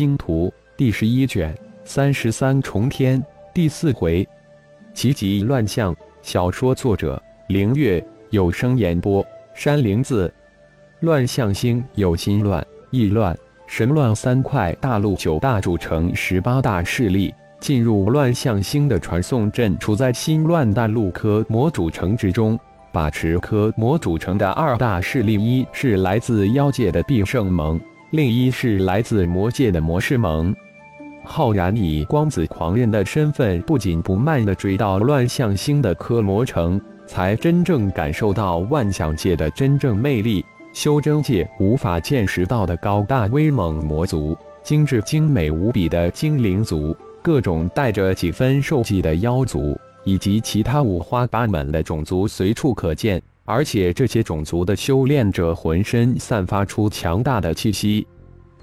星图》第十一卷三十三重天第四回，奇极乱象。小说作者：凌月，有声演播：山灵子。乱象星有心乱、意乱、神乱三块大陆九大主城十八大势力。进入乱象星的传送阵处在新乱大陆科魔主城之中。把持科魔主城的二大势力，一是来自妖界的必胜盟，另一是来自魔界的魔师盟。浩然以光子狂人的身份，不紧不慢地追到乱象星的科魔城，才真正感受到万象界的真正魅力。修真界无法见识到的高大威猛魔族，精致精美无比的精灵族。各种带着几分兽气的妖族，以及其他五花八门的种族随处可见，而且这些种族的修炼者浑身散发出强大的气息。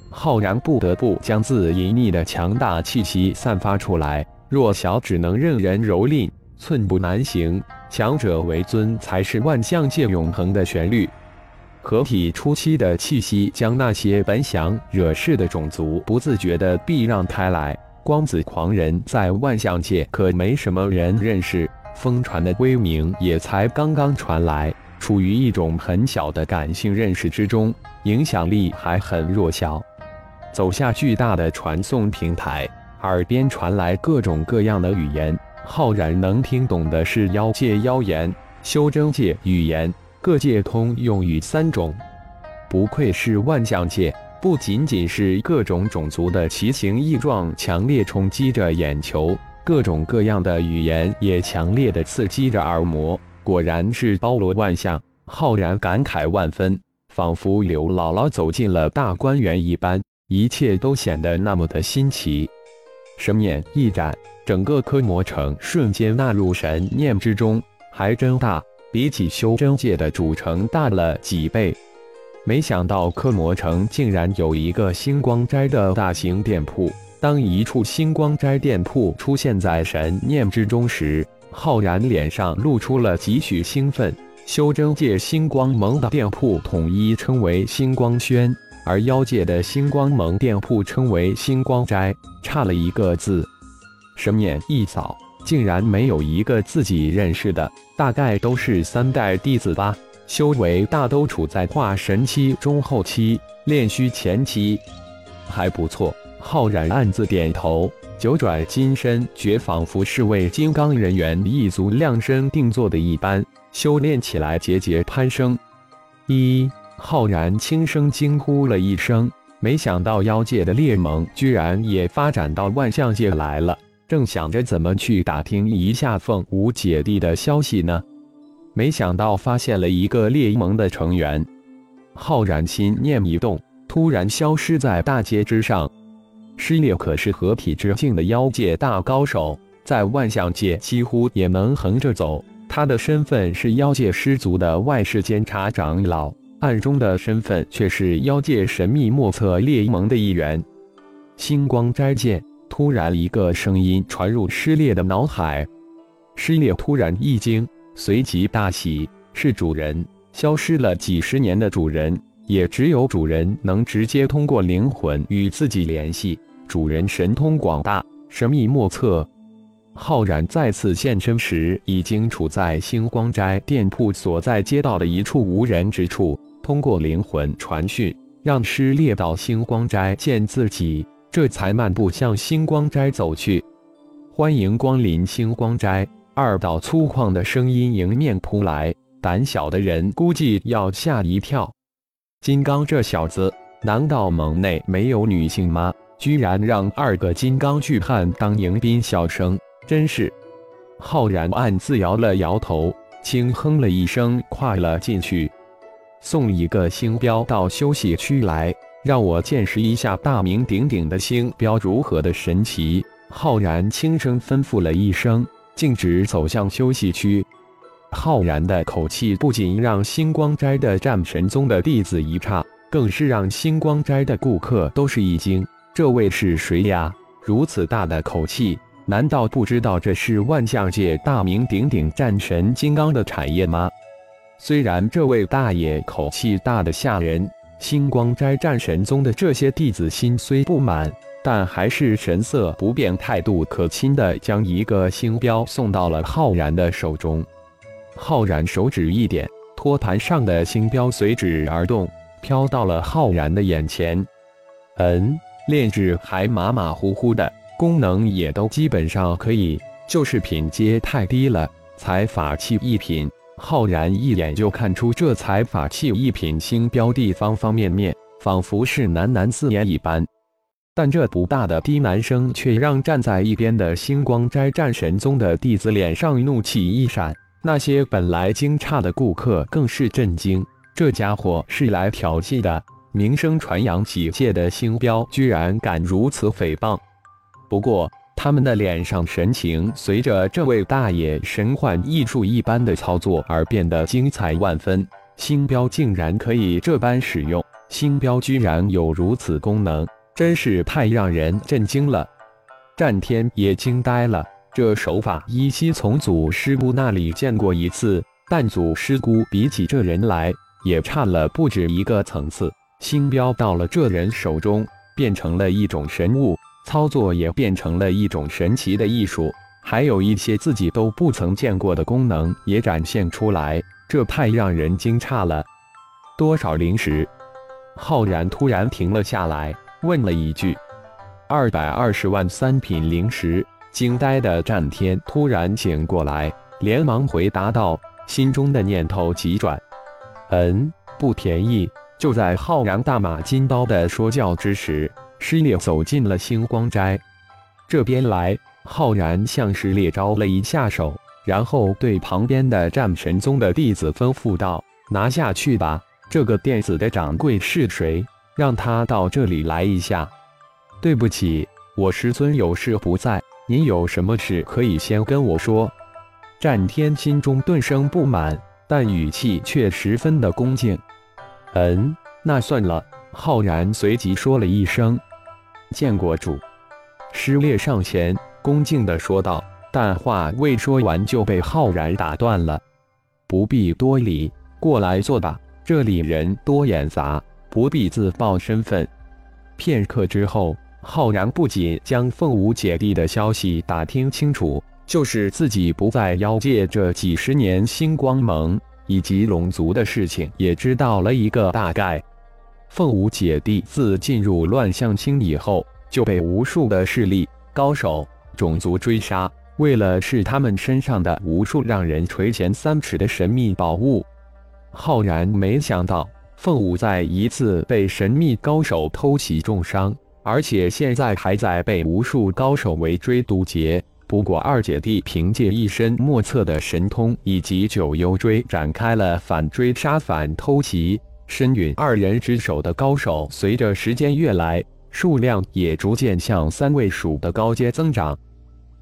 浩然不得不将自隐匿的强大气息散发出来。弱小只能任人蹂躏，寸步难行；强者为尊，才是万象界永恒的旋律。合体初期的气息，将那些本想惹事的种族不自觉地避让开来。光子狂人在万象界可没什么人认识，疯传的威名也才刚刚传来，处于一种很小的感性认识之中，影响力还很弱小。走下巨大的传送平台，耳边传来各种各样的语言，浩然能听懂的是妖界妖言、修真界语言，各界通用语三种。不愧是万象界。不仅仅是各种种族的奇形异状强烈冲击着眼球，各种各样的语言也强烈的刺激着耳膜。果然是包罗万象，浩然感慨万分，仿佛刘姥姥走进了大观园一般，一切都显得那么的新奇。神念一展，整个科魔城瞬间纳入神念之中，还真大，比起修真界的主城大了几倍。没想到科魔城竟然有一个星光斋的大型店铺。当一处星光斋店铺出现在神念之中时，浩然脸上露出了几许兴奋。修真界星光盟的店铺统一称为星光轩，而妖界的星光盟店铺称为星光斋，差了一个字。神念一扫，竟然没有一个自己认识的，大概都是三代弟子吧。修为大都处在化神期中后期，炼虚前期，还不错。浩然暗自点头，九转金身诀仿佛是为金刚人猿一族量身定做的一般，修炼起来节节攀升。一浩然轻声惊呼了一声，没想到妖界的猎盟居然也发展到万象界来了。正想着怎么去打听一下凤舞姐弟的消息呢。没想到发现了一个猎盟的成员，浩然心念一动，突然消失在大街之上。失猎可是合体之境的妖界大高手，在万象界几乎也能横着走。他的身份是妖界师族的外事监察长老，暗中的身份却是妖界神秘莫测猎盟的一员。星光斋见，突然一个声音传入失猎的脑海，失猎突然一惊。随即大喜，是主人消失了几十年的主人，也只有主人能直接通过灵魂与自己联系。主人神通广大，神秘莫测。浩然再次现身时，已经处在星光斋店铺所在街道的一处无人之处。通过灵魂传讯，让师猎到星光斋见自己，这才漫步向星光斋走去。欢迎光临星光斋。二道粗犷的声音迎面扑来，胆小的人估计要吓一跳。金刚这小子，难道盟内没有女性吗？居然让二个金刚巨汉当迎宾小生，真是……浩然暗自摇了摇头，轻哼了一声，跨了进去。送一个星标到休息区来，让我见识一下大名鼎鼎的星标如何的神奇。浩然轻声吩咐了一声。径直走向休息区，浩然的口气不仅让星光斋的战神宗的弟子一诧，更是让星光斋的顾客都是一惊。这位是谁呀？如此大的口气，难道不知道这是万象界大名鼎鼎战神金刚的产业吗？虽然这位大爷口气大的吓人，星光斋战神宗的这些弟子心虽不满，但还是神色不变、态度可亲的将一个星标送到了浩然的手中。浩然手指一点，托盘上的星标随指而动，飘到了浩然的眼前。嗯，炼制还马马虎虎的，功能也都基本上可以，就是品阶太低了。才法器一品，浩然一眼就看出这才法器一品星标地方方面面，仿佛是喃喃自言一般。但这不大的低男声却让站在一边的星光斋战神宗的弟子脸上怒气一闪。那些本来惊诧的顾客更是震惊：这家伙是来调戏的？名声传扬几界的星标居然敢如此诽谤！不过，他们的脸上神情随着这位大爷神幻艺术一般的操作而变得精彩万分。星标竟然可以这般使用，星标居然有如此功能！真是太让人震惊了，战天也惊呆了。这手法依稀从祖师姑那里见过一次，但祖师姑比起这人来，也差了不止一个层次。星标到了这人手中，变成了一种神物，操作也变成了一种神奇的艺术，还有一些自己都不曾见过的功能也展现出来，这太让人惊诧了。多少灵石？浩然突然停了下来。问了一句：“二百二十万三品灵石。”惊呆的战天突然醒过来，连忙回答道：“心中的念头急转，嗯，不便宜。”就在浩然大马金刀的说教之时，师烈走进了星光斋这边来。浩然向师烈招了一下手，然后对旁边的战神宗的弟子吩咐道：“拿下去吧。这个店子的掌柜是谁？”让他到这里来一下。对不起，我师尊有事不在。您有什么事可以先跟我说。战天心中顿生不满，但语气却十分的恭敬。嗯，那算了。浩然随即说了一声：“见过主。”师烈上前恭敬的说道，但话未说完就被浩然打断了：“不必多礼，过来坐吧。这里人多眼杂。”不必自报身份。片刻之后，浩然不仅将凤舞姐弟的消息打听清楚，就是自己不在妖界这几十年星光盟以及龙族的事情也知道了一个大概。凤舞姐弟自进入乱象星以后，就被无数的势力、高手、种族追杀，为了是他们身上的无数让人垂涎三尺的神秘宝物。浩然没想到。凤舞在一次被神秘高手偷袭重伤，而且现在还在被无数高手围追堵截。不过二姐弟凭借一身莫测的神通以及九幽锥，展开了反追杀、反偷袭。身陨二人之手的高手，随着时间越来，数量也逐渐向三位数的高阶增长。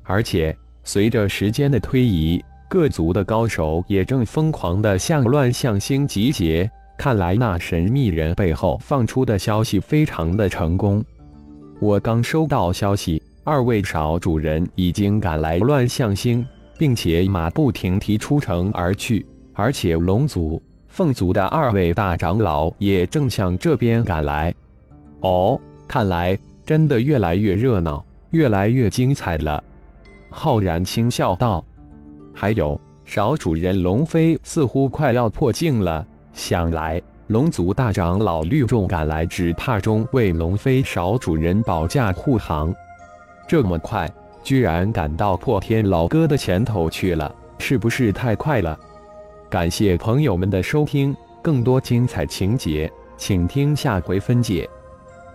而且随着时间的推移，各族的高手也正疯狂地向乱象星集结。看来那神秘人背后放出的消息非常的成功。我刚收到消息，二位少主人已经赶来乱象星，并且马不停蹄出城而去。而且龙族、凤族的二位大长老也正向这边赶来。哦，看来真的越来越热闹，越来越精彩了。浩然轻笑道：“还有少主人龙飞似乎快要破境了。”想来，龙族大长老绿众赶来，只怕中为龙飞少主人保驾护航。这么快，居然赶到破天老哥的前头去了，是不是太快了？感谢朋友们的收听，更多精彩情节，请听下回分解。